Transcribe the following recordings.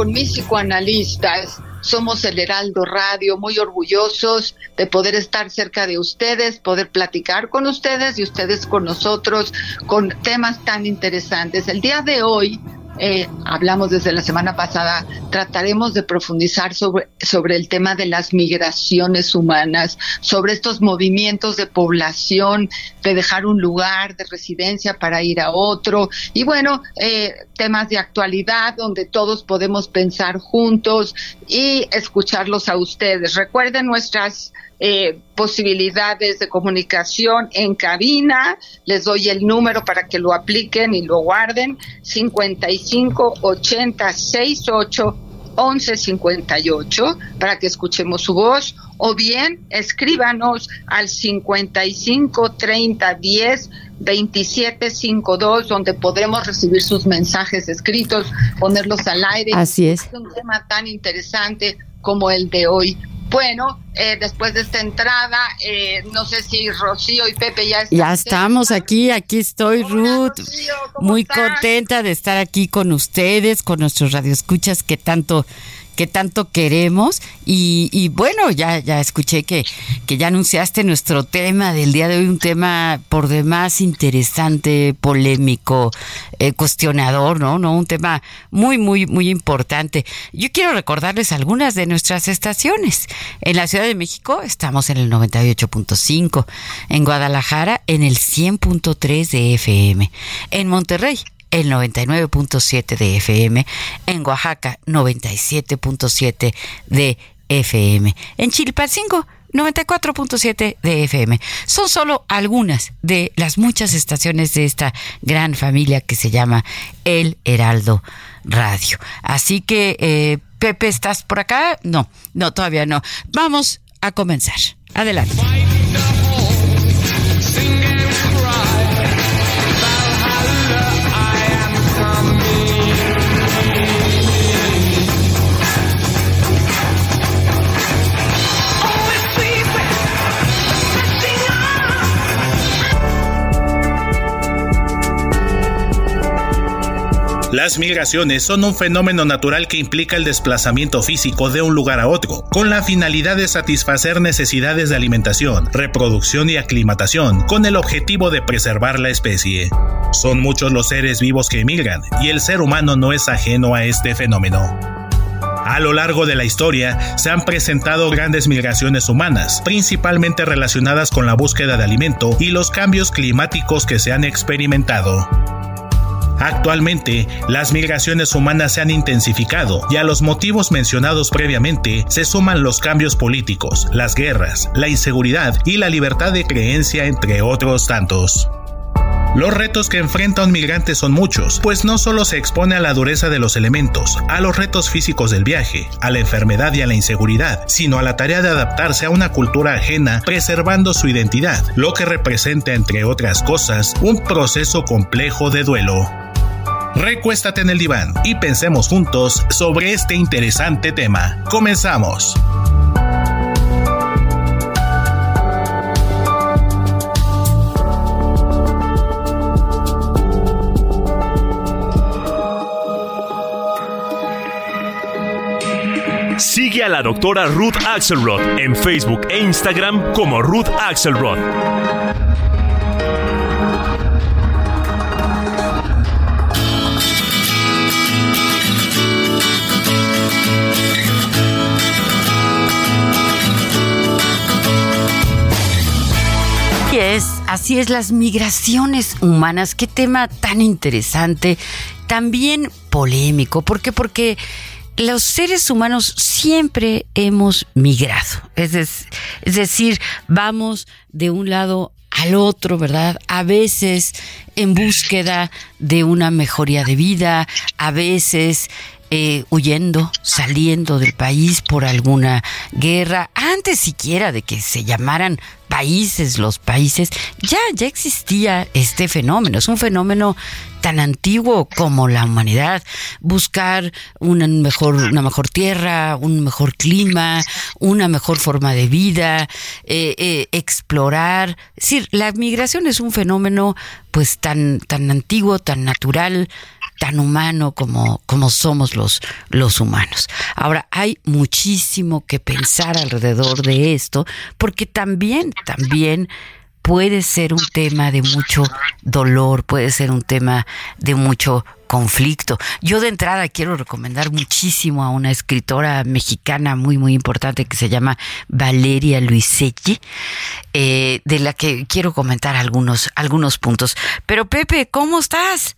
Con mis psicoanalistas, somos el Heraldo Radio, muy orgullosos de poder estar cerca de ustedes, poder platicar con ustedes y ustedes con nosotros con temas tan interesantes. El día de hoy eh, hablamos desde la semana pasada, trataremos de profundizar sobre, sobre el tema de las migraciones humanas, sobre estos movimientos de población, de dejar un lugar de residencia para ir a otro, y bueno, eh, temas de actualidad donde todos podemos pensar juntos y escucharlos a ustedes. Recuerden nuestras eh, posibilidades de comunicación en cabina. Les doy el número para que lo apliquen y lo guarden. 55 80 68 11 58 para que escuchemos su voz o bien escríbanos al 55 30 10 27 52 donde podremos recibir sus mensajes escritos, ponerlos al aire. Así es. Es un tema tan interesante como el de hoy. Bueno, eh, después de esta entrada, eh, no sé si Rocío y Pepe ya están. Ya estamos aquí, aquí estoy, Hola, Ruth. Rocío, ¿cómo Muy estás? contenta de estar aquí con ustedes, con nuestros radioescuchas que tanto que tanto queremos. Y, y bueno ya ya escuché que que ya anunciaste nuestro tema del día de hoy un tema por demás interesante polémico eh, cuestionador no no un tema muy muy muy importante. Yo quiero recordarles algunas de nuestras estaciones. En la Ciudad de México estamos en el 98.5 en Guadalajara en el 100.3 de FM en Monterrey el 99.7 de FM, en Oaxaca 97.7 de FM, en Chilpancingo 94.7 de FM. Son solo algunas de las muchas estaciones de esta gran familia que se llama El Heraldo Radio. Así que, eh, Pepe, ¿estás por acá? No, no, todavía no. Vamos a comenzar. Adelante. Las migraciones son un fenómeno natural que implica el desplazamiento físico de un lugar a otro, con la finalidad de satisfacer necesidades de alimentación, reproducción y aclimatación, con el objetivo de preservar la especie. Son muchos los seres vivos que emigran, y el ser humano no es ajeno a este fenómeno. A lo largo de la historia se han presentado grandes migraciones humanas, principalmente relacionadas con la búsqueda de alimento y los cambios climáticos que se han experimentado. Actualmente, las migraciones humanas se han intensificado y a los motivos mencionados previamente se suman los cambios políticos, las guerras, la inseguridad y la libertad de creencia, entre otros tantos. Los retos que enfrenta un migrante son muchos, pues no solo se expone a la dureza de los elementos, a los retos físicos del viaje, a la enfermedad y a la inseguridad, sino a la tarea de adaptarse a una cultura ajena, preservando su identidad, lo que representa, entre otras cosas, un proceso complejo de duelo. Recuéstate en el diván y pensemos juntos sobre este interesante tema. Comenzamos. Sigue a la doctora Ruth Axelrod en Facebook e Instagram como Ruth Axelrod. Así es las migraciones humanas. Qué tema tan interesante, también polémico. ¿Por qué? Porque los seres humanos siempre hemos migrado. Es, es, decir, vamos de un lado al otro, ¿verdad? A veces en búsqueda de una mejoría de vida, a veces eh, huyendo, saliendo del país por alguna guerra, antes siquiera de que se llamaran países los países, ya, ya existía este fenómeno. Es un fenómeno tan antiguo como la humanidad. Buscar una mejor, una mejor tierra, un mejor clima, una mejor forma de vida, eh, eh, explorar. Es decir, la migración es un fenómeno pues tan, tan antiguo, tan natural, tan humano como, como somos los, los humanos. Ahora, hay muchísimo que pensar alrededor de esto, porque también, también puede ser un tema de mucho dolor, puede ser un tema de mucho conflicto. Yo de entrada quiero recomendar muchísimo a una escritora mexicana muy, muy importante que se llama Valeria Luisetti, eh, de la que quiero comentar algunos, algunos puntos. Pero Pepe, ¿cómo estás?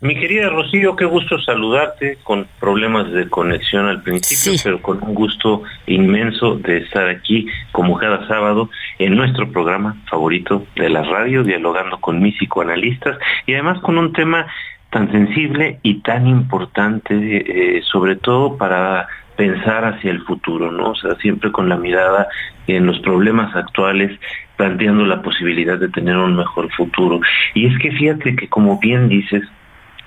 Mi querida Rocío, qué gusto saludarte con problemas de conexión al principio, pero con un gusto inmenso de estar aquí como cada sábado en nuestro programa favorito de la radio, dialogando con mis psicoanalistas y además con un tema tan sensible y tan importante, eh, sobre todo para pensar hacia el futuro, ¿no? O sea, siempre con la mirada en los problemas actuales, planteando la posibilidad de tener un mejor futuro. Y es que fíjate que como bien dices,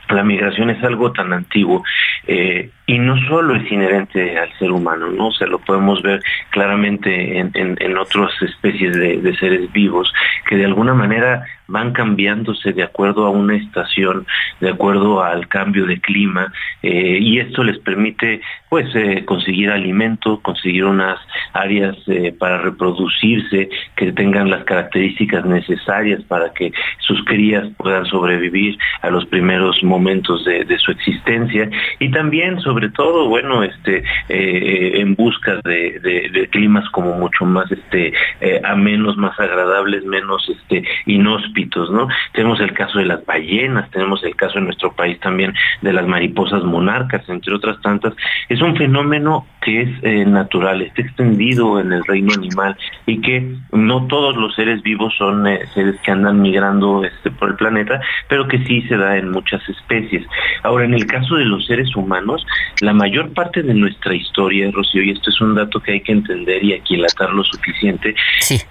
la migración es algo tan antiguo eh, y no solo es inherente al ser humano, ¿no? O sea, lo podemos ver claramente en, en, otras especies de, seres vivos que de alguna manera van cambiándose de acuerdo a una estación, de acuerdo al cambio de clima, eh, y esto les permite pues eh, conseguir alimento, conseguir unas áreas eh, para reproducirse, que tengan las características necesarias para que sus crías puedan sobrevivir a los primeros momentos de, su existencia, y también sobre todo, bueno, este, en busca de, de, climas como mucho más este, amenos, más agradables, menos este, inhóspitos, ¿no? Tenemos el caso de las ballenas, tenemos el caso en nuestro país también de las mariposas monarcas, entre otras tantas. Es un fenómeno que es eh, natural, está extendido en el reino animal y que no todos los seres vivos son eh, seres que andan migrando este, por el planeta, pero que sí se da en muchas especies. Ahora, en el caso de los seres humanos, la mayor parte de nuestra historia, Rocío, y esto es un dato que hay que entender y aquilatar lo suficiente,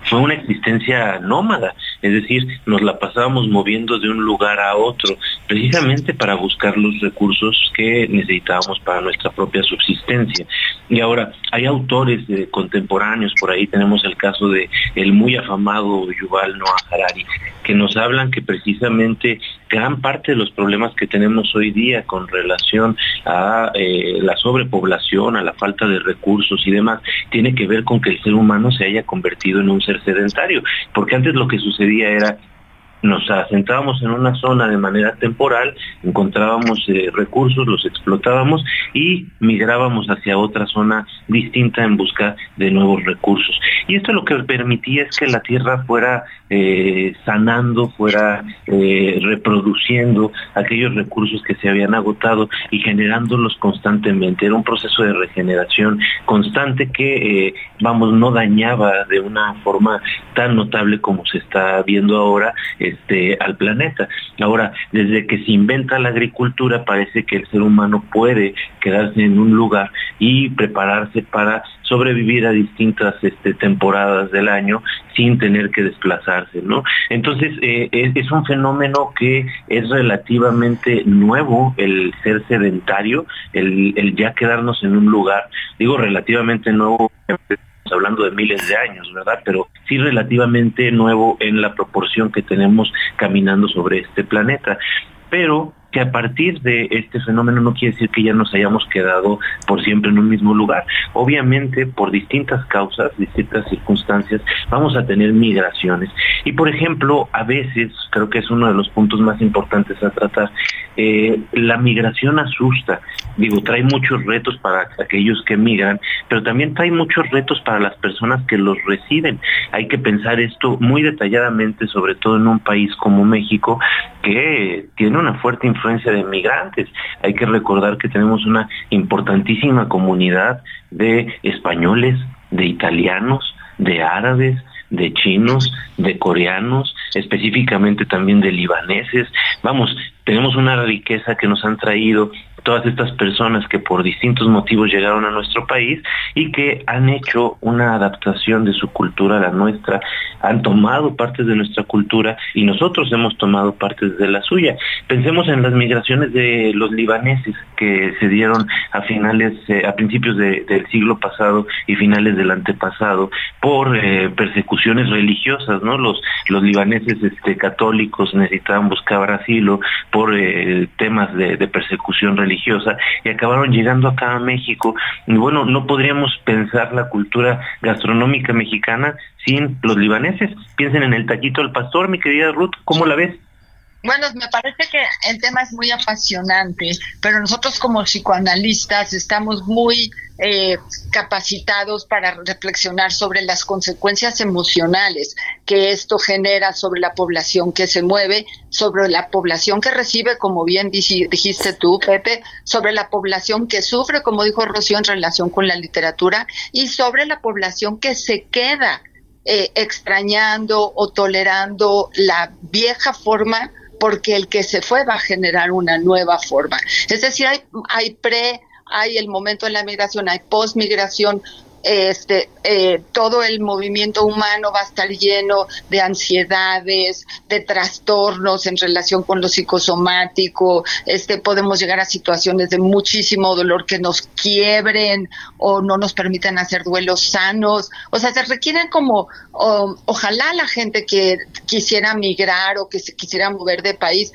fue una existencia nómada, es decir, nos la pasábamos moviendo de un lugar a otro, precisamente para buscar los recursos que necesitábamos para nuestra propia subsistencia. Y ahora, hay autores contemporáneos, por ahí tenemos el caso de el muy afamado Yuval Noah Harari, que nos hablan que precisamente gran parte de los problemas que tenemos hoy día con relación a eh, la sobrepoblación, a la falta de recursos y demás, tiene que ver con que el ser humano se haya convertido en un ser sedentario, porque antes lo que sucedía era nos asentábamos en una zona de manera temporal, encontrábamos eh, recursos, los explotábamos y migrábamos hacia otra zona distinta en busca de nuevos recursos. Y esto lo que permitía es que la tierra fuera eh, sanando, fuera eh, reproduciendo aquellos recursos que se habían agotado y generándolos constantemente. Era un proceso de regeneración constante que, vamos, no dañaba de una forma tan notable como se está viendo ahora este, al planeta. Ahora, desde que se inventa la agricultura, parece que el ser humano puede quedarse en un lugar y prepararse para sobrevivir a distintas este, temporadas del año sin tener que desplazarse, ¿no? Entonces, eh, es, un fenómeno que es relativamente nuevo, el ser sedentario, el, el ya quedarnos en un lugar, digo relativamente nuevo hablando de miles de años, ¿verdad? Pero sí relativamente nuevo en la proporción que tenemos caminando sobre este planeta. Pero que a partir de este fenómeno no quiere decir que ya nos hayamos quedado por siempre en un mismo lugar. Obviamente, por distintas causas, distintas circunstancias, vamos a tener migraciones. Y por ejemplo, a veces, creo que es uno de los puntos más importantes a tratar, eh, la migración asusta. Digo, trae muchos retos para aquellos que migran, pero también trae muchos retos para las personas que los reciben. Hay que pensar esto muy detalladamente, sobre todo en un país como México, que tiene una fuerte influencia influencia de migrantes. Hay que recordar que tenemos una importantísima comunidad de españoles, de italianos, de árabes, de chinos, de coreanos, específicamente también de libaneses. Vamos, tenemos una riqueza que nos han traído todas estas personas que por distintos motivos llegaron a nuestro país y que han hecho una adaptación de su cultura a la nuestra, han tomado partes de nuestra cultura y nosotros hemos tomado partes de la suya. Pensemos en las migraciones de los libaneses que se dieron a finales, eh, a principios del siglo pasado y finales del antepasado por eh, persecuciones religiosas, ¿no? Los, los libaneses este, católicos necesitaban buscar asilo por eh, temas de, de persecución religiosa y acabaron llegando acá a México. Y bueno, no podríamos pensar la cultura gastronómica mexicana sin los libaneses. Piensen en el taquito del pastor, mi querida Ruth, ¿cómo la ves? Bueno, me parece que el tema es muy apasionante, pero nosotros como psicoanalistas estamos muy eh, capacitados para reflexionar sobre las consecuencias emocionales que esto genera sobre la población que se mueve, sobre la población que recibe, como bien dijiste tú, Pepe, sobre la población que sufre, como dijo Rocío, en relación con la literatura, y sobre la población que se queda eh, extrañando o tolerando la vieja forma porque el que se fue va a generar una nueva forma. Es decir, hay, hay pre, hay el momento de la migración, hay post-migración, este, eh, todo el movimiento humano va a estar lleno de ansiedades, de trastornos en relación con lo psicosomático, este, podemos llegar a situaciones de muchísimo dolor que nos quiebren o no nos permitan hacer duelos sanos, o sea, se requieren como, ojalá la gente que quisiera migrar o que se quisiera mover de país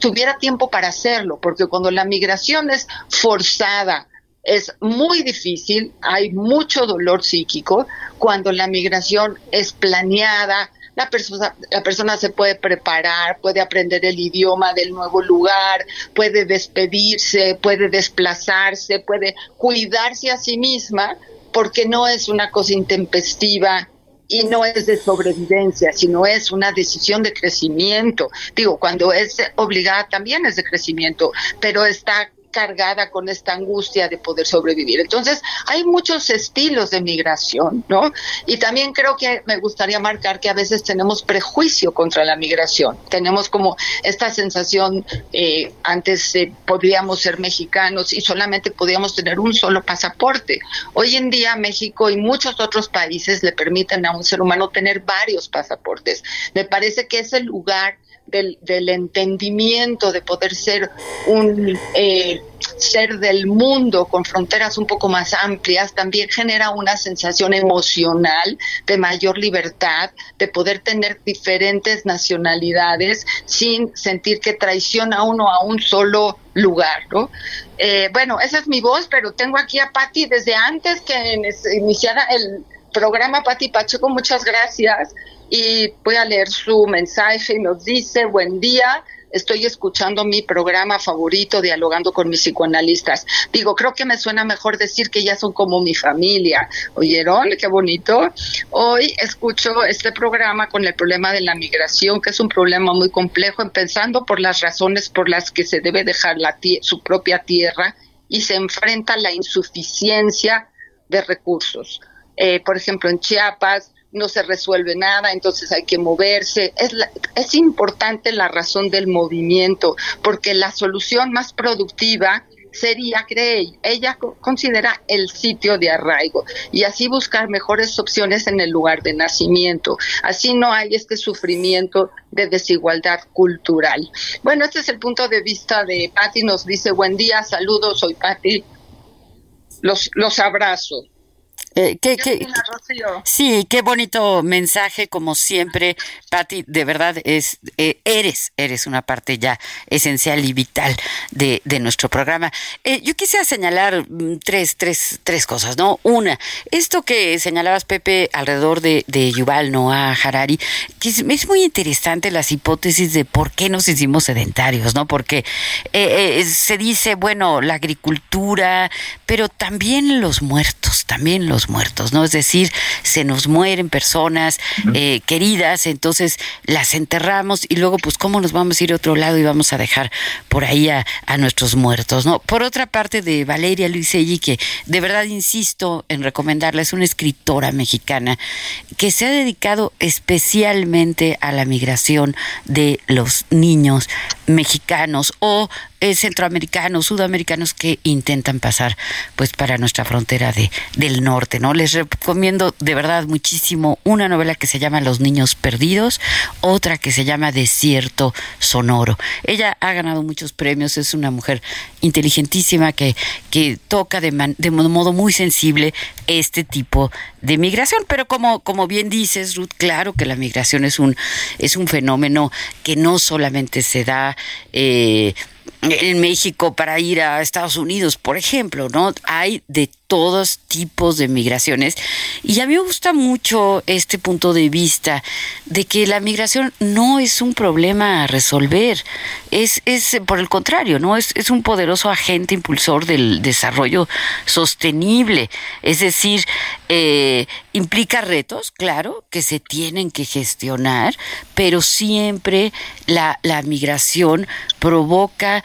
tuviera tiempo para hacerlo, porque cuando la migración es forzada, es muy difícil, hay mucho dolor psíquico cuando la migración es planeada, la persona, la persona se puede preparar, puede aprender el idioma del nuevo lugar, puede despedirse, puede desplazarse, puede cuidarse a sí misma, porque no es una cosa intempestiva y no es de sobrevivencia, sino es una decisión de crecimiento. Digo, cuando es obligada también es de crecimiento, pero está cargada con esta angustia de poder sobrevivir. Entonces, hay muchos estilos de migración, ¿no? Y también creo que me gustaría marcar que a veces tenemos prejuicio contra la migración. Tenemos como esta sensación, eh, antes eh, podíamos ser mexicanos y solamente podíamos tener un solo pasaporte. Hoy en día México y muchos otros países le permiten a un ser humano tener varios pasaportes. Me parece que es el lugar del, del entendimiento de poder ser un eh, ser del mundo con fronteras un poco más amplias también genera una sensación emocional de mayor libertad, de poder tener diferentes nacionalidades sin sentir que traiciona uno a un solo lugar, ¿no? Eh, bueno, esa es mi voz, pero tengo aquí a Patti desde antes que iniciara el programa, Pati Pacheco, muchas gracias. Y voy a leer su mensaje y nos dice, buen día, estoy escuchando mi programa favorito, dialogando con mis psicoanalistas. Digo, creo que me suena mejor decir que ya son como mi familia. ¿Oyeron? Qué bonito. Hoy escucho este programa con el problema de la migración, que es un problema muy complejo, empezando por las razones por las que se debe dejar la su propia tierra y se enfrenta a la insuficiencia de recursos. Eh, por ejemplo, en Chiapas no se resuelve nada, entonces hay que moverse. Es, es importante la razón del movimiento, porque la solución más productiva sería, cree ella considera el sitio de arraigo y así buscar mejores opciones en el lugar de nacimiento. Así no hay este sufrimiento de desigualdad cultural. Bueno, este es el punto de vista de Patti, nos dice buen día, saludos, soy Patti, los, los abrazo. Eh, qué, sí, qué bonito mensaje, como siempre, Patti, de verdad es, eh, eres, eres una parte ya esencial y vital de, de nuestro programa. Eh, yo quisiera señalar mm, tres, tres, tres cosas, ¿no? Una, esto que señalabas, Pepe, alrededor de, de Yuval Noah Harari, que es, es, muy interesante las hipótesis de por qué nos hicimos sedentarios, ¿no? Porque se dice, bueno, la agricultura, pero también los muertos, también los muertos, ¿no? Es decir, se nos mueren personas eh, queridas, entonces las enterramos y luego, pues, ¿cómo nos vamos a ir a otro lado y vamos a dejar por ahí a, nuestros muertos, ¿no? Por otra parte, de Valeria Luiselli, que de verdad insisto en recomendarla, es una escritora mexicana que se ha dedicado especialmente a la migración de los niños mexicanos o eh, centroamericanos, sudamericanos que intentan pasar pues para nuestra frontera de, del norte, ¿no? Les recomiendo de verdad muchísimo una novela que se llama Los niños perdidos, otra que se llama Desierto sonoro. Ella ha ganado muchos premios, es una mujer inteligentísima que, que toca de, de modo muy sensible este tipo de migración, pero como, como bien dices, Ruth, claro que la migración es un, es un fenómeno que no solamente se da eh, en México para ir a Estados Unidos, por ejemplo, ¿no? Hay de todos tipos de migraciones. Y a mí me gusta mucho este punto de vista de que la migración no es un problema a resolver, es, es por el contrario, ¿no? Es, es un poderoso agente impulsor del desarrollo sostenible. Es decir, eh, implica retos, claro, que se tienen que gestionar, pero siempre la, la migración provoca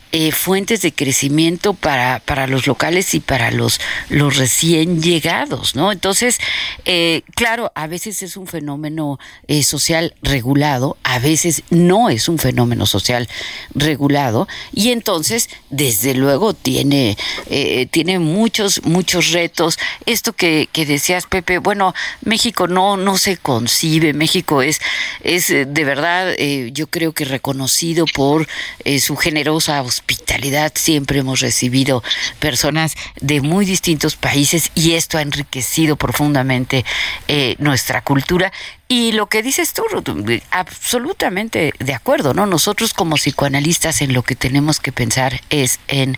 eh, fuentes de crecimiento para, para los locales y para los, los recién llegados, ¿no? Entonces, eh, claro, a veces es un fenómeno eh, social regulado, a veces no es un fenómeno social regulado, y entonces, desde luego, tiene, tiene muchos, muchos retos. Esto que, que decías, Pepe, bueno, México no, no se concibe, México es, es de verdad, yo creo que reconocido por su generosa hospitalidad. Siempre hemos recibido personas de muy distintos países y esto ha enriquecido profundamente eh, nuestra cultura. Y lo que dices tú, absolutamente de acuerdo, ¿no? Nosotros como psicoanalistas en lo que tenemos que pensar es en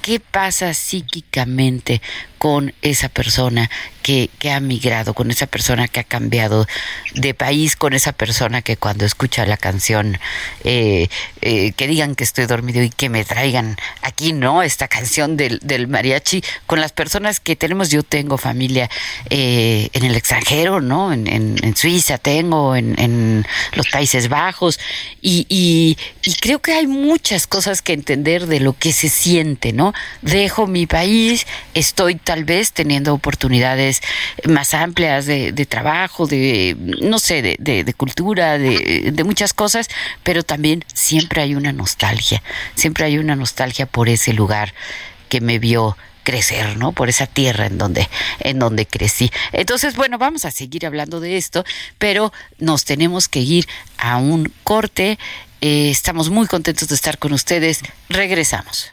qué pasa psíquicamente con esa persona que, ha migrado, con esa persona que ha cambiado de país, con esa persona que cuando escucha la canción, eh, eh, que digan que estoy dormido y que me traigan aquí, ¿no? Esta canción del, del mariachi, con las personas que tenemos, yo tengo familia eh, en el extranjero, ¿no? En, en, Suiza tengo, en, en, los Países Bajos, y, y creo que hay muchas cosas que entender de lo que se siente, ¿no? Dejo mi país, estoy tal vez teniendo oportunidades más amplias de, trabajo, de, no sé, de, cultura, de, de muchas cosas, pero también siempre hay una nostalgia, siempre hay una nostalgia por ese lugar que me vio crecer, ¿no? Por esa tierra en donde, en donde crecí. Entonces, bueno, vamos a seguir hablando de esto, pero nos tenemos que ir a un corte. Eh, estamos muy contentos de estar con ustedes. Regresamos.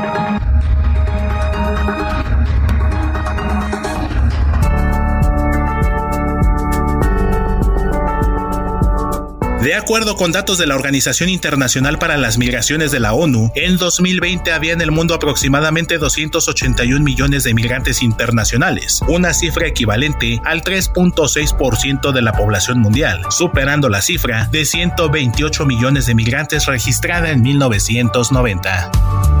De acuerdo con datos de la Organización Internacional para las Migraciones de la ONU, en 2020 había en el mundo aproximadamente 281 millones de migrantes internacionales, una cifra equivalente al 3.6% de la población mundial, superando la cifra de 128 millones de migrantes registrada en 1990.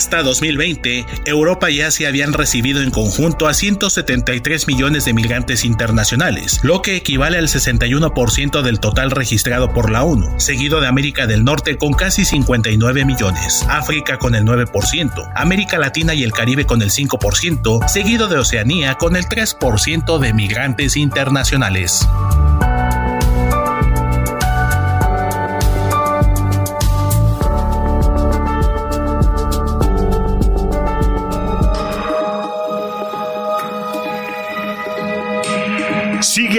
Hasta 2020, Europa y Asia habían recibido en conjunto a 173 millones de migrantes internacionales, lo que equivale al 61% del total registrado por la ONU, seguido de América del Norte con casi 59 millones, África con el 9%, América Latina y el Caribe con el 5%, seguido de Oceanía con el 3% de migrantes internacionales.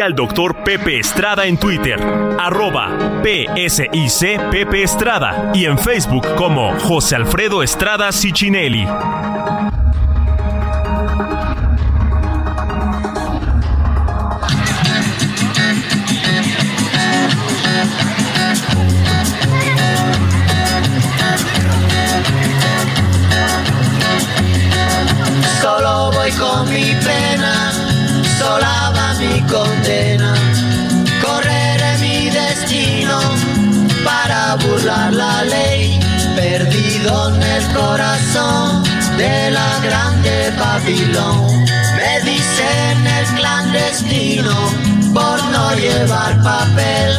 Al doctor Pepe Estrada en Twitter, arroba PSIC Pepe Estrada y en Facebook como José Alfredo Estrada Cicinelli. Solo voy con mi pena, sola va mi condena. Correré mi destino para burlar la ley, perdido en el corazón de la grande Babilón. Me dicen el clandestino por no llevar papel.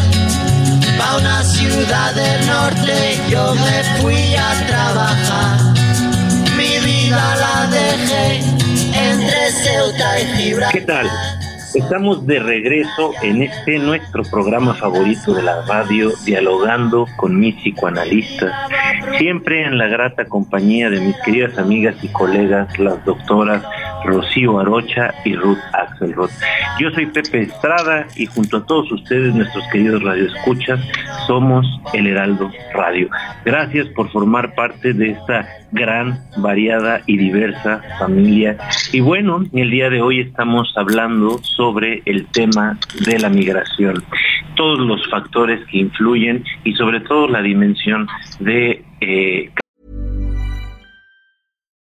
Pa' una ciudad del norte yo me fui a trabajar. Mi vida la dejé ¿Qué tal? Estamos de regreso en este nuestro programa favorito de la radio, dialogando con mis psicoanalistas, siempre en la grata compañía de mis queridas amigas y colegas, las doctoras Rocío Arocha y Ruth Axelrod. Yo soy Pepe Estrada y junto a todos ustedes, nuestros queridos radioescuchas, somos el Heraldo Radio. Gracias por formar parte de esta gran, variada y diversa familia. Y bueno, el día de hoy estamos hablando sobre el tema de la migración, todos los factores que influyen y sobre todo la dimensión de eh,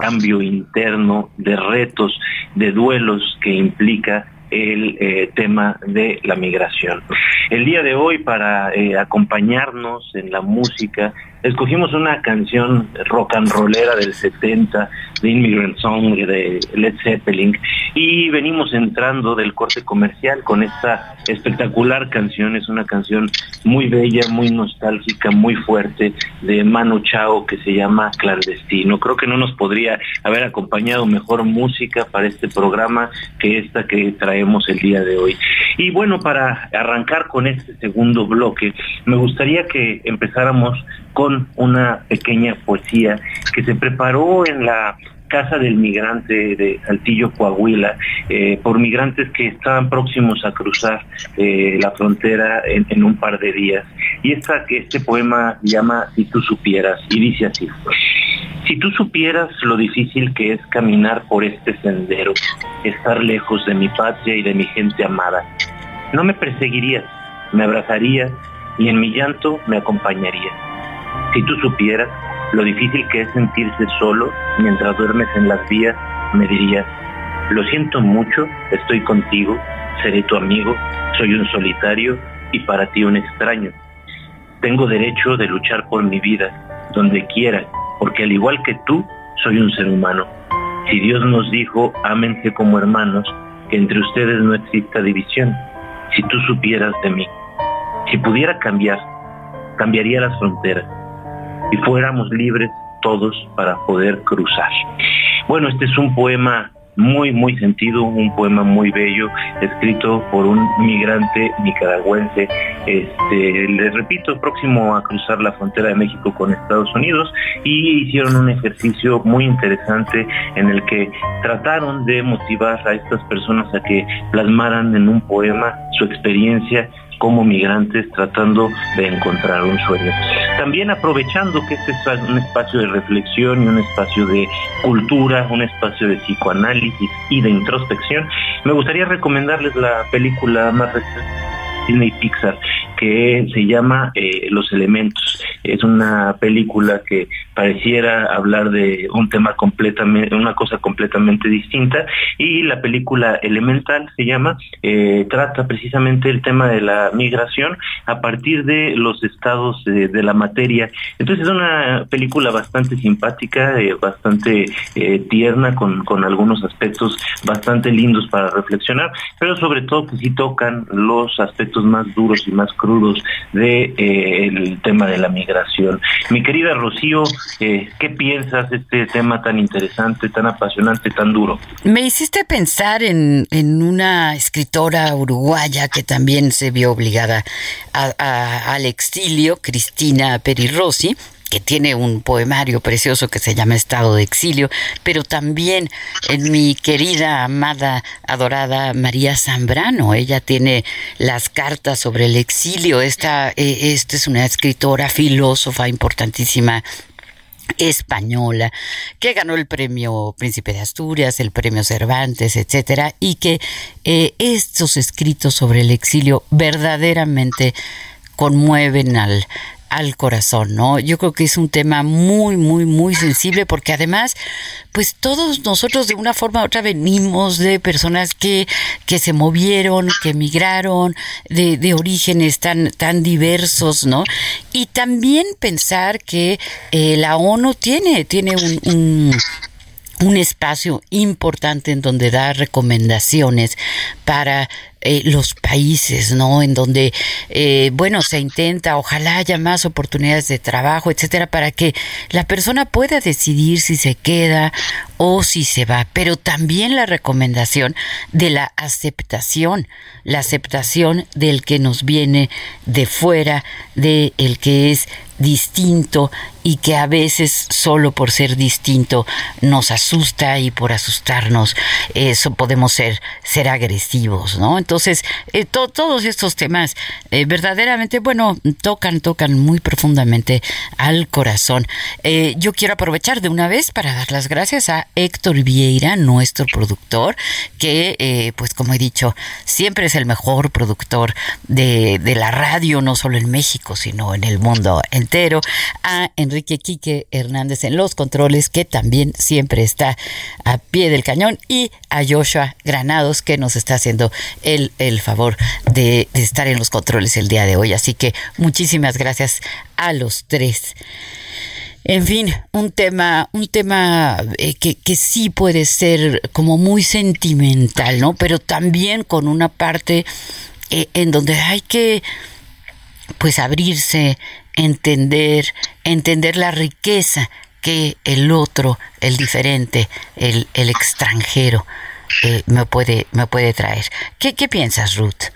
Cambio interno, de retos, de duelos que implica el eh, tema de la migración. El día de hoy, para eh, acompañarnos en la música, escogimos una canción rock and rollera del 70 de Immigrant Song de Led Zeppelin y venimos entrando del corte comercial con esta espectacular canción, es una canción muy bella, muy nostálgica, muy fuerte de Manu Chao que se llama Clandestino. Creo que no nos podría haber acompañado mejor música para este programa que esta que traemos el día de hoy. Y bueno, para arrancar con este segundo bloque, me gustaría que empezáramos con una pequeña poesía que se preparó en la Casa del Migrante de Saltillo, Coahuila, eh, por migrantes que estaban próximos a cruzar eh, la frontera en, un par de días. Y esta, este poema llama Si tú supieras, y dice así. Si tú supieras lo difícil que es caminar por este sendero, estar lejos de mi patria y de mi gente amada, no me perseguirías, me abrazarías y en mi llanto me acompañarías. Si tú supieras lo difícil que es sentirse solo mientras duermes en las vías, me dirías, lo siento mucho, estoy contigo, seré tu amigo, soy un solitario y para ti un extraño. Tengo derecho de luchar por mi vida, donde quiera, porque al igual que tú, soy un ser humano. Si Dios nos dijo, ámense como hermanos, que entre ustedes no exista división, si tú supieras de mí, si pudiera cambiar, cambiaría las fronteras y fuéramos libres todos para poder cruzar. Bueno, este es un poema muy, muy sentido, un poema muy bello, escrito por un migrante nicaragüense, este, les repito, próximo a cruzar la frontera de México con Estados Unidos, y hicieron un ejercicio muy interesante en el que trataron de motivar a estas personas a que plasmaran en un poema su experiencia como migrantes tratando de encontrar un sueño. También aprovechando que este es un espacio de reflexión y un espacio de cultura, un espacio de psicoanálisis y de introspección, me gustaría recomendarles la película más reciente Disney Pixar que se llama eh, Los Elementos. Es una película que pareciera hablar de un tema completamente, una cosa completamente distinta y la película Elemental se llama, eh, trata precisamente el tema de la migración a partir de los estados de, la materia. Entonces es una película bastante simpática, eh, bastante tierna, con, con algunos aspectos bastante lindos para reflexionar, pero sobre todo que sí tocan los aspectos más duros y más crudos del de, el tema de la migración. Mi querida Rocío, eh, ¿qué piensas de este tema tan interesante, tan apasionante, tan duro? Me hiciste pensar en, en una escritora uruguaya que también se vio obligada al exilio, Cristina Perirossi, que tiene un poemario precioso que se llama Estado de Exilio, pero también en mi querida, amada, adorada María Zambrano. Ella tiene las cartas sobre el exilio. Esta, eh, esta es una escritora, filósofa importantísima española que ganó el premio Príncipe de Asturias, el premio Cervantes, etcétera, y que eh, estos escritos sobre el exilio verdaderamente conmueven al, al corazón, ¿no? Yo creo que es un tema muy, muy, muy sensible porque además, pues todos nosotros de una forma u otra venimos de personas que, que se movieron, que emigraron, de, de orígenes tan, tan diversos, ¿no? Y también pensar que eh, la ONU tiene, tiene un, un espacio importante en donde da recomendaciones para eh, los países, ¿no? En donde, eh, bueno, se intenta, ojalá haya más oportunidades de trabajo, etcétera, para que la persona pueda decidir si se queda o si se va. Pero también la recomendación de la aceptación, la aceptación del que nos viene de fuera, de el que es distinto y que a veces solo por ser distinto nos asusta y por asustarnos eso podemos ser ser agresivos, ¿no? Entonces, eh, todos estos temas eh, verdaderamente, bueno, tocan, tocan muy profundamente al corazón. Eh, yo quiero aprovechar de una vez para dar las gracias a Héctor Vieira, nuestro productor, que, pues como he dicho, siempre es el mejor productor de, de la radio, no solo en México, sino en el mundo entero. A Enrique Quique Hernández en los controles, que también siempre está a pie del cañón, y a Joshua Granados, que nos está haciendo el el, favor de, estar en los controles el día de hoy. Así que muchísimas gracias a los tres. En fin, un tema, un tema eh, que, que, sí puede ser como muy sentimental, ¿no? Pero también con una parte eh, en donde hay que, pues, abrirse, entender, entender la riqueza que el otro, el diferente, el, el extranjero, eh, me, puede, me puede traer. ¿Qué, ¿Qué piensas, Ruth?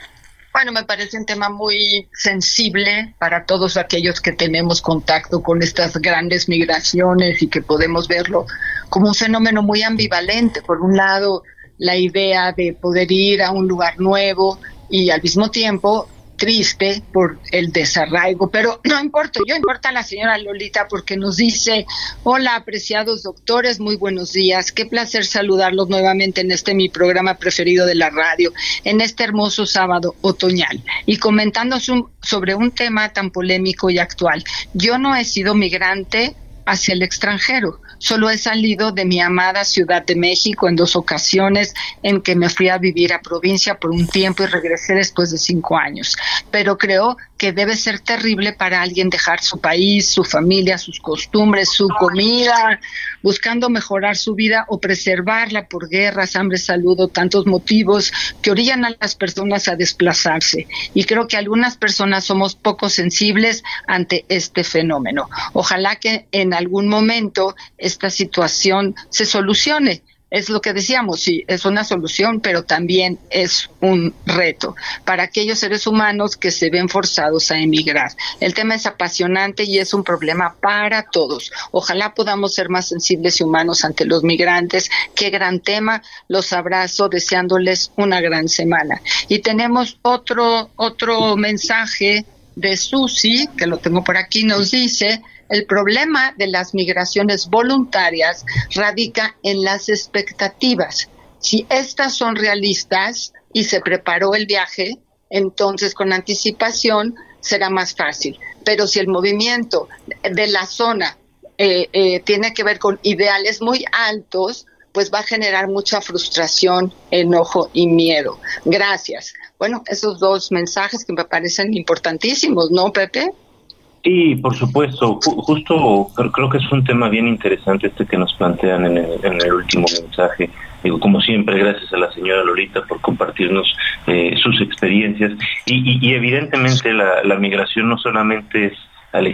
Bueno, me parece un tema muy sensible para todos aquellos que tenemos contacto con estas grandes migraciones y que podemos verlo como un fenómeno muy ambivalente. Por un lado, la idea de poder ir a un lugar nuevo y al mismo tiempo triste por el desarraigo, pero no importa, yo importa a la señora Lolita porque nos dice, hola apreciados doctores, muy buenos días, qué placer saludarlos nuevamente en este mi programa preferido de la radio, en este hermoso sábado otoñal y comentando sobre un tema tan polémico y actual. Yo no he sido migrante hacia el extranjero, Solo he salido de mi amada Ciudad de México en dos ocasiones en que me fui a vivir a provincia por un tiempo y regresé después de cinco años. Pero creo que debe ser terrible para alguien dejar su país, su familia, sus costumbres, su comida, buscando mejorar su vida o preservarla por guerras, hambre, salud o tantos motivos que orillan a las personas a desplazarse. Y creo que algunas personas somos poco sensibles ante este fenómeno. Ojalá que en algún momento esta situación se solucione. Es lo que decíamos, sí, es una solución, pero también es un reto para aquellos seres humanos que se ven forzados a emigrar. El tema es apasionante y es un problema para todos. Ojalá podamos ser más sensibles y humanos ante los migrantes. Qué gran tema. Los abrazo deseándoles una gran semana. Y tenemos otro, otro mensaje de Susi, que lo tengo por aquí, nos dice, el problema de las migraciones voluntarias radica en las expectativas. Si estas son realistas y se preparó el viaje, entonces con anticipación será más fácil. Pero si el movimiento de la zona eh, eh, tiene que ver con ideales muy altos, pues va a generar mucha frustración, enojo y miedo. Gracias. Bueno, esos dos mensajes que me parecen importantísimos, ¿no, Pepe? Sí, por supuesto. justo creo que es un tema bien interesante este que nos plantean en el, último mensaje. Digo, como siempre, gracias a la señora Lolita por compartirnos eh, sus experiencias. Y, evidentemente la, migración no solamente es al,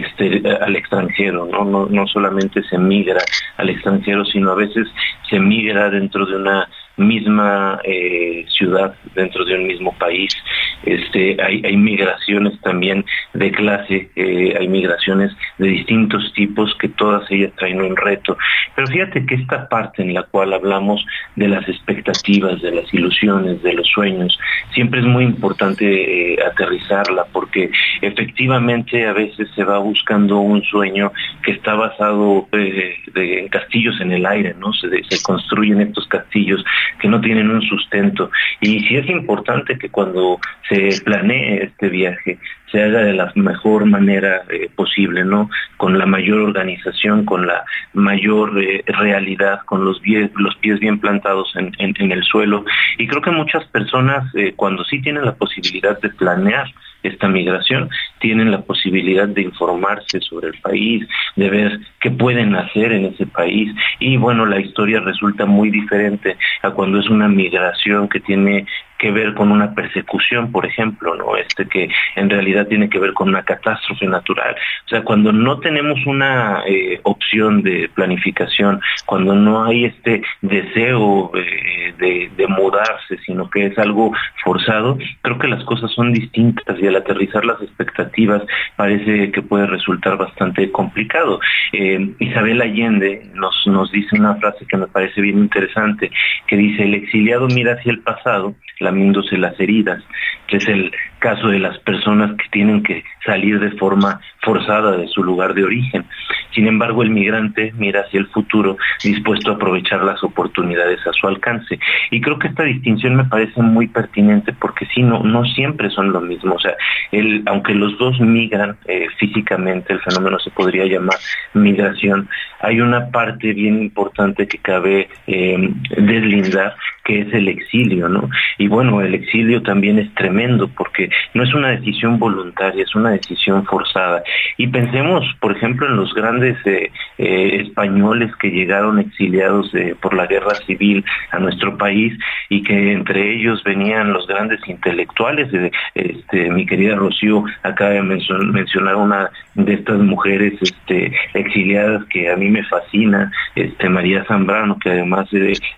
al extranjero. ¿no? No solamente se migra al extranjero, sino a veces se migra dentro de una misma eh, ciudad, dentro de un mismo país. Este, hay, hay migraciones también de clase, eh, hay migraciones de distintos tipos que todas ellas traen un reto. Pero fíjate que esta parte en la cual hablamos de las expectativas, de las ilusiones, de los sueños, siempre es muy importante eh, aterrizarla porque efectivamente a veces se va buscando un sueño que está basado en castillos en el aire, ¿no? Se, se construyen estos castillos que no tienen un sustento. Y sí es importante que cuando se planee este viaje se haga de la mejor manera eh, posible, ¿no? Con la mayor organización, con la mayor eh, realidad, con los, pies bien plantados en, el suelo. Y creo que muchas personas, eh, cuando sí tienen la posibilidad de planear esta migración, tienen la posibilidad de informarse sobre el país, de ver qué pueden hacer en ese país. Y bueno, la historia resulta muy diferente cuando es una migración que tiene que ver con una persecución, por ejemplo, ¿no? Este que en realidad tiene que ver con una catástrofe natural. O sea, cuando no tenemos una eh, opción de planificación, cuando no hay este deseo eh, de, mudarse, sino que es algo forzado, creo que las cosas son distintas y al aterrizar las expectativas parece que puede resultar bastante complicado. Eh, Isabel Allende nos, nos dice una frase que me parece bien interesante, que dice, el exiliado mira hacia el pasado, lamiéndose las heridas, que es el caso de las personas que tienen que salir de forma forzada de su lugar de origen. Sin embargo, el migrante mira hacia el futuro dispuesto a aprovechar las oportunidades a su alcance. Y creo que esta distinción me parece muy pertinente porque si no, no siempre son lo mismo. O sea, el, aunque los dos migran eh, físicamente, el fenómeno se podría llamar migración, hay una parte bien importante que cabe eh, deslindar que es el exilio, ¿no? Y bueno, el exilio también es tremendo porque no es una decisión voluntaria, es una decisión forzada. Y pensemos, por ejemplo, en los grandes eh, eh, españoles que llegaron exiliados eh, por la guerra civil a nuestro país y que entre ellos venían los grandes intelectuales. Este, mi querida Rocío acaba de mencionar una de estas mujeres este, exiliadas que a mí me fascina, este, María Zambrano, que además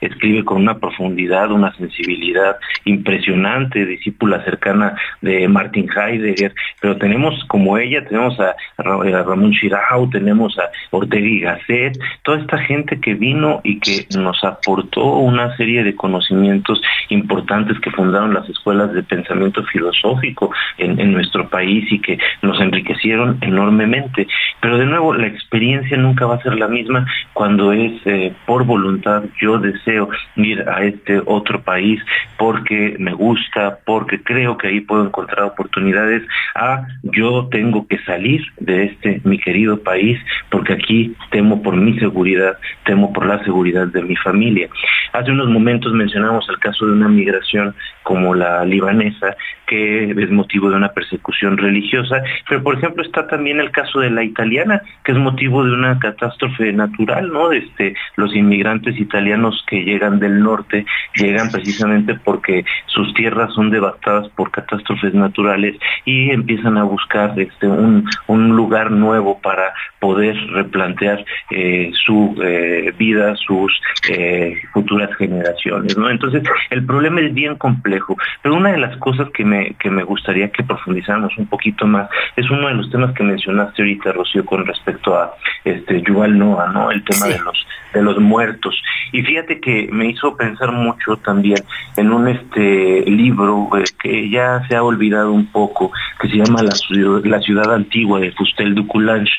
escribe con una profundidad, una sensibilidad impresionante, discípula cercana de Martin Heidegger, pero tenemos como ella, tenemos a, Ramón Chirau, tenemos a Ortega y Gasset, toda esta gente que vino y que nos aportó una serie de conocimientos importantes que fundaron las escuelas de pensamiento filosófico en, nuestro país y que nos enriquecieron enormemente. Pero de nuevo, la experiencia nunca va a ser la misma cuando es eh, por voluntad, yo deseo ir a este otro país porque me gusta, porque creo que ahí puedo encontrar oportunidades, a yo tengo que salir de este mi querido país porque aquí temo por mi seguridad, temo por la seguridad de mi familia. Hace unos momentos mencionamos el caso de una migración como la libanesa, que es motivo de una persecución religiosa, pero por ejemplo está también el caso de la italiana, que es motivo de una catástrofe natural, ¿no? Este, los inmigrantes italianos que llegan del norte llegan precisamente porque sus tierras son devastadas por catástrofes naturales y empiezan a buscar este, un, lugar nuevo para poder replantear eh, su eh, vida, sus eh, futuras generaciones, ¿no? Entonces, el problema es bien complejo, pero una de las cosas que me, que me gustaría que profundizáramos un poquito más es uno de los temas que mencionaste ahorita, Rocío, con respecto a este Yuval Noah, ¿no? El tema de los de los muertos. Y fíjate que me hizo pensar mucho también en un este libro que ya se ha olvidado un poco, que se llama La, la ciudad antigua de Fustel du Coulanges,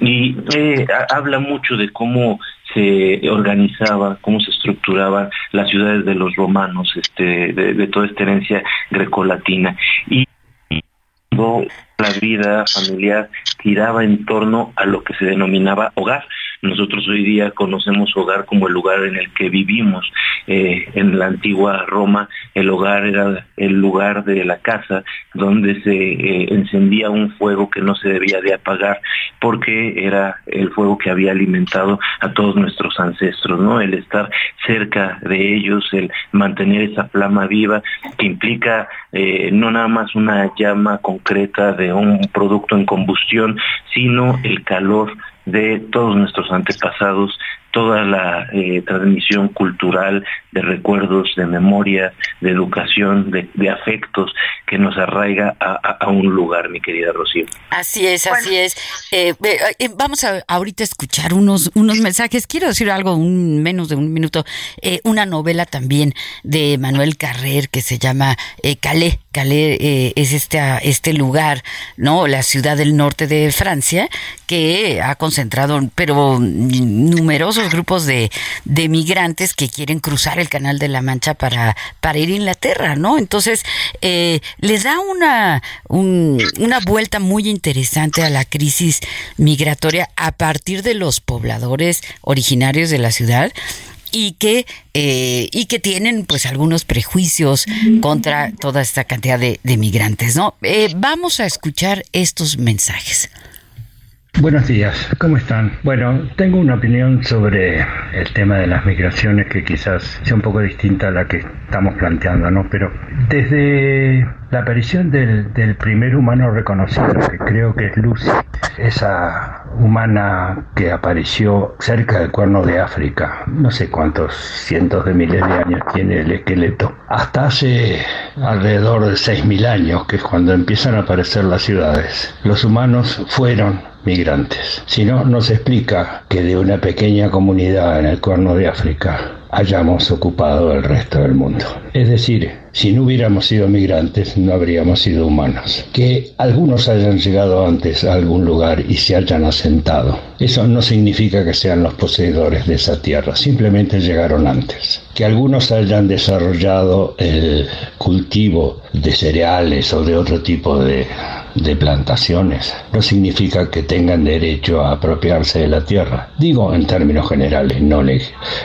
y eh, habla mucho de cómo se organizaba, cómo se estructuraban las ciudades de los romanos, este, de, toda esta herencia grecolatina. Y la vida familiar giraba en torno a lo que se denominaba hogar. Nosotros hoy día conocemos hogar como el lugar en el que vivimos. Eh, en la antigua Roma el hogar era el lugar de la casa donde se eh, encendía un fuego que no se debía de apagar porque era el fuego que había alimentado a todos nuestros ancestros, ¿no? El estar cerca de ellos, el mantener esa flama viva que implica eh, no nada más una llama concreta de un producto en combustión, sino el calor de todos nuestros antepasados, toda la eh, transmisión cultural de recuerdos, de memoria, de educación, de, afectos que nos arraiga a, un lugar, mi querida Rocío. Así es, así es. Eh, eh, vamos a ahorita escuchar unos, unos mensajes. Quiero decir algo, un menos de un minuto. una novela también de Manuel Carrer que se llama Calais. Calais es este, este lugar, ¿no? La ciudad del norte de Francia que ha concentrado, pero numerosos grupos de, de migrantes que quieren cruzar el Canal de la Mancha para, para ir a Inglaterra, ¿no? Entonces, eh, les da una, una vuelta muy interesante a la crisis migratoria a partir de los pobladores originarios de la ciudad y que eh, y que tienen pues algunos prejuicios contra toda esta cantidad de, migrantes no eh, vamos a escuchar estos mensajes Buenos días, ¿cómo están? Bueno, tengo una opinión sobre el tema de las migraciones que quizás sea un poco distinta a la que estamos planteando, ¿no? Pero desde la aparición del, primer humano reconocido, que creo que es Lucy, esa humana que apareció cerca del cuerno de África, no sé cuántos cientos de miles de años tiene el esqueleto, hasta hace alrededor de 6.000 años, que es cuando empiezan a aparecer las ciudades, los humanos fueron migrantes. Si no, nos explica que de una pequeña comunidad en el cuerno de África hayamos ocupado el resto del mundo. Es decir, si no hubiéramos sido migrantes, no habríamos sido humanos. Que algunos hayan llegado antes a algún lugar y se hayan asentado. Eso no significa que sean los poseedores de esa tierra, simplemente llegaron antes. Que algunos hayan desarrollado el cultivo de cereales o de otro tipo de de plantaciones no significa que tengan derecho a apropiarse de la tierra. Digo en términos generales, no,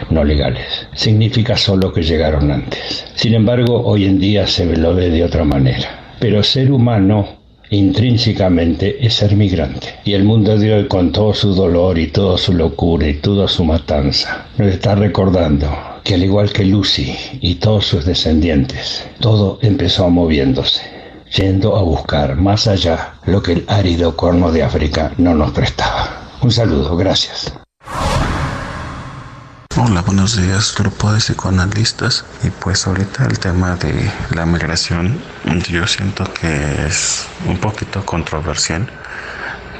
no legales. Significa solo que llegaron antes. Sin embargo, hoy en día se lo ve de otra manera. Pero ser humano intrínsecamente es ser migrante. Y el mundo de hoy, con todo su dolor y toda su locura y toda su matanza, nos está recordando que al igual que Lucy y todos sus descendientes, todo empezó moviéndose yendo a buscar más allá lo que el árido corno de África no nos prestaba. Un saludo, gracias. Hola, buenos días, grupo de psicoanalistas. Y pues ahorita el tema de la migración, yo siento que es un poquito controversial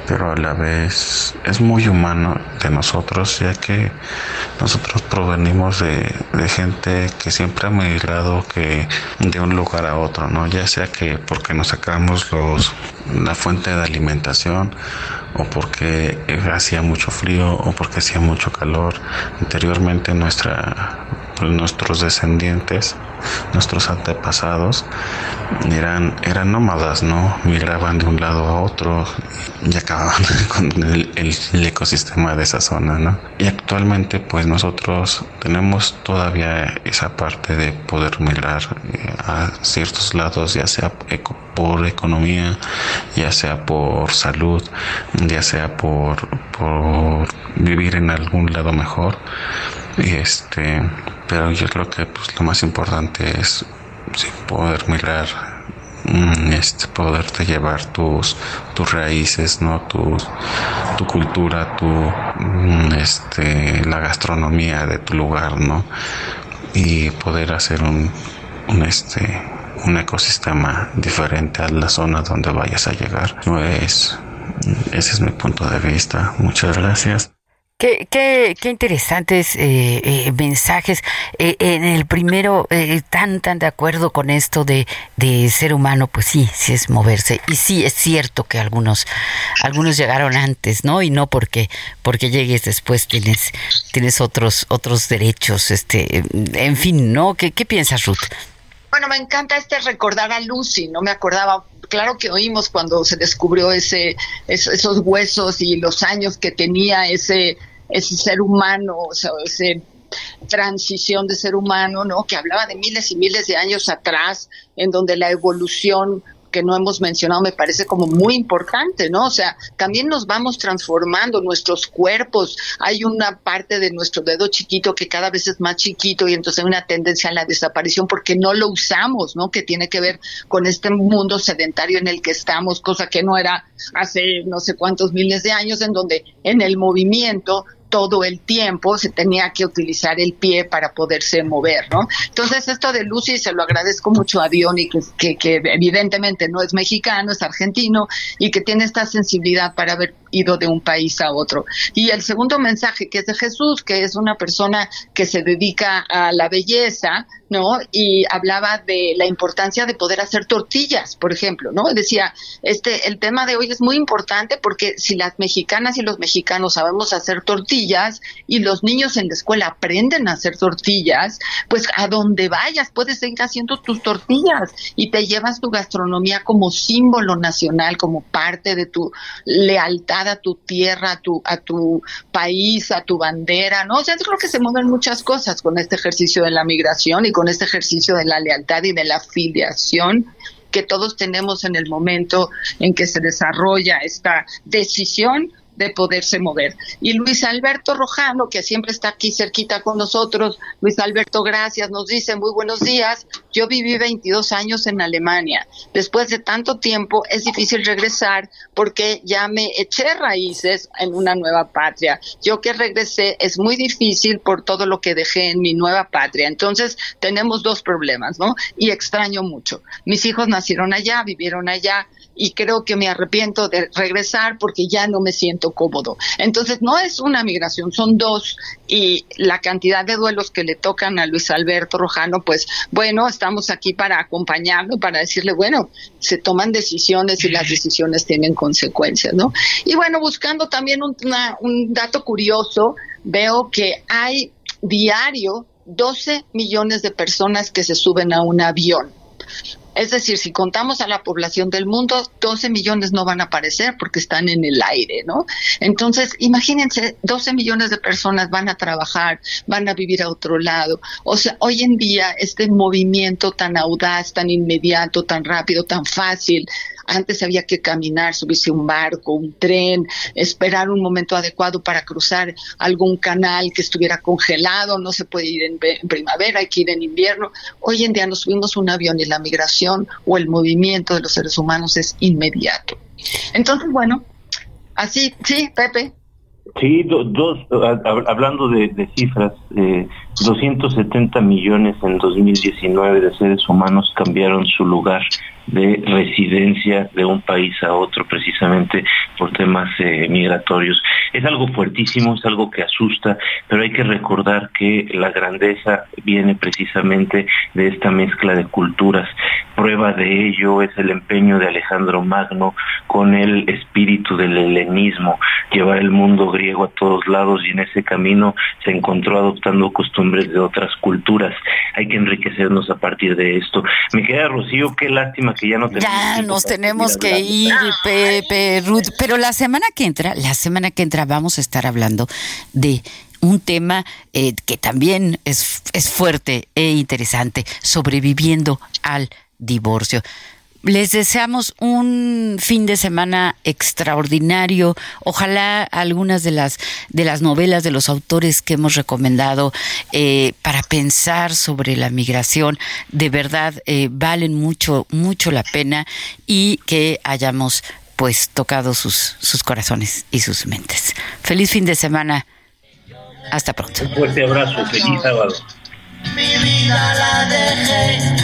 pero a la vez es muy humano de nosotros, ya que nosotros provenimos de, gente que siempre ha migrado que de un lugar a otro, ¿no? Ya sea que porque nos sacamos los, la fuente de alimentación o porque hacía mucho frío o porque hacía mucho calor. Anteriormente nuestra, nuestros descendientes nuestros antepasados eran, eran nómadas, ¿no? Migraban de un lado a otro y acababan con el, el, ecosistema de esa zona, ¿no? Y actualmente, pues nosotros tenemos todavía esa parte de poder migrar eh, a ciertos lados, ya sea por economía, ya sea por salud, ya sea por, por vivir en algún lado mejor. Este, pero yo creo que pues, lo más importante es poder mirar mm, este poderte llevar tus tus raíces no tu, tu cultura tu mm, este la gastronomía de tu lugar no y poder hacer un, este un ecosistema diferente a la zona donde vayas a llegar. No es ese es mi punto de vista. Muchas gracias Qué, qué, qué interesantes eh, eh, mensajes. Eh, en el primero, tan, tan de acuerdo con esto de, de, ser humano, pues sí, sí es moverse. Y sí, es cierto que algunos, algunos llegaron antes, ¿no? Y no porque, porque llegues después tienes, tienes otros, otros derechos, este, en fin, ¿no? ¿Qué, qué piensas, Ruth? Bueno, me encanta este recordar a Lucy, no me acordaba claro que oímos cuando se descubrió ese, esos huesos y los años que tenía ese, ese ser humano, o sea, esa transición de ser humano, ¿no? Que hablaba de miles y miles de años atrás, en donde la evolución que no hemos mencionado me parece como muy importante, ¿no? O sea, también nos vamos transformando nuestros cuerpos. Hay una parte de nuestro dedo chiquito que cada vez es más chiquito y entonces hay una tendencia a la desaparición porque no lo usamos, ¿no? Que tiene que ver con este mundo sedentario en el que estamos, cosa que no era hace no sé cuántos miles de años, en donde en el movimiento todo el tiempo se tenía que utilizar el pie para poderse mover, ¿no? Entonces esto de Lucy se lo agradezco mucho a Diony, que, que, evidentemente no es mexicano, es argentino y que tiene esta sensibilidad para haber ido de un país a otro. Y el segundo mensaje que es de Jesús, que es una persona que se dedica a la belleza, ¿no? Y hablaba de la importancia de poder hacer tortillas, por ejemplo, ¿no? Decía, este, el tema de hoy es muy importante porque si las mexicanas y los mexicanos sabemos hacer tortillas y los niños en la escuela aprenden a hacer tortillas, pues a donde vayas puedes seguir haciendo tus tortillas y te llevas tu gastronomía como símbolo nacional, como parte de tu lealtad a tu tierra, a tu, a tu país, a tu bandera, ¿no? O sea, yo creo que se mueven muchas cosas con este ejercicio de la migración y con este ejercicio de la lealtad y de la filiación que todos tenemos en el momento en que se desarrolla esta decisión de poderse mover. Y Luis Alberto Rojano, que siempre está aquí cerquita con nosotros, Luis Alberto, gracias, nos dice muy buenos días. Yo viví 22 años en Alemania. Después de tanto tiempo es difícil regresar porque ya me eché raíces en una nueva patria. Yo que regresé es muy difícil por todo lo que dejé en mi nueva patria. Entonces tenemos dos problemas, ¿no? Y extraño mucho. Mis hijos nacieron allá, vivieron allá y creo que me arrepiento de regresar porque ya no me siento cómodo. Entonces, no es una migración, son dos y la cantidad de duelos que le tocan a Luis Alberto Rojano, pues bueno, estamos aquí para acompañarlo, para decirle, bueno, se toman decisiones y las decisiones tienen consecuencias, ¿no? Y bueno, buscando también un, un dato curioso, veo que hay diario 12 millones de personas que se suben a un avión. Es decir, si contamos a la población del mundo, 12 millones no van a aparecer porque están en el aire, ¿no? Entonces, imagínense, 12 millones de personas van a trabajar, van a vivir a otro lado. O sea, hoy en día este movimiento tan audaz, tan inmediato, tan rápido, tan fácil, antes había que caminar, subirse un barco, un tren, esperar un momento adecuado para cruzar algún canal que estuviera congelado, no se puede ir en, primavera, hay que ir en invierno. Hoy en día nos subimos un avión y la migración o el movimiento de los seres humanos es inmediato. Entonces, bueno, así, sí, Pepe. Sí, dos, hablando de, cifras, eh, 270 millones en 2019 de seres humanos cambiaron su lugar de residencia de un país a otro precisamente por temas eh, migratorios. Es algo fuertísimo, es algo que asusta, pero hay que recordar que la grandeza viene precisamente de esta mezcla de culturas. Prueba de ello es el empeño de Alejandro Magno con el espíritu del helenismo, llevar el mundo griego a todos lados y en ese camino se encontró adoptando costumbres de otras culturas. Hay que enriquecernos a partir de esto. Me queda Rocío, qué lástima que ya no tenemos. Ya nos tenemos que ir, Pepe, Ruth, pero la semana que entra, la semana que entra vamos a estar hablando de un tema eh, que también es, es fuerte e interesante, sobreviviendo al divorcio. Les deseamos un fin de semana extraordinario. Ojalá algunas de las de las novelas de los autores que hemos recomendado eh, para pensar sobre la migración de verdad eh, valen mucho mucho la pena y que hayamos pues tocado sus sus corazones y sus mentes. Feliz fin de semana. Hasta pronto. Un fuerte abrazo. Feliz sábado. Mi vida la dejé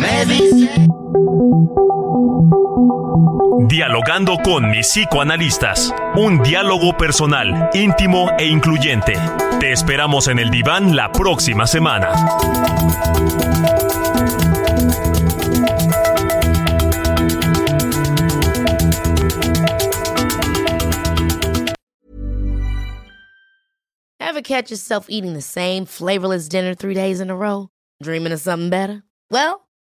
Me dice. Dialogando con mis psicoanalistas. Un diálogo personal, íntimo e incluyente. Te esperamos en el diván la próxima semana. Ever catch yourself eating the same flavorless dinner three days in a row? Dreaming of something better? Well,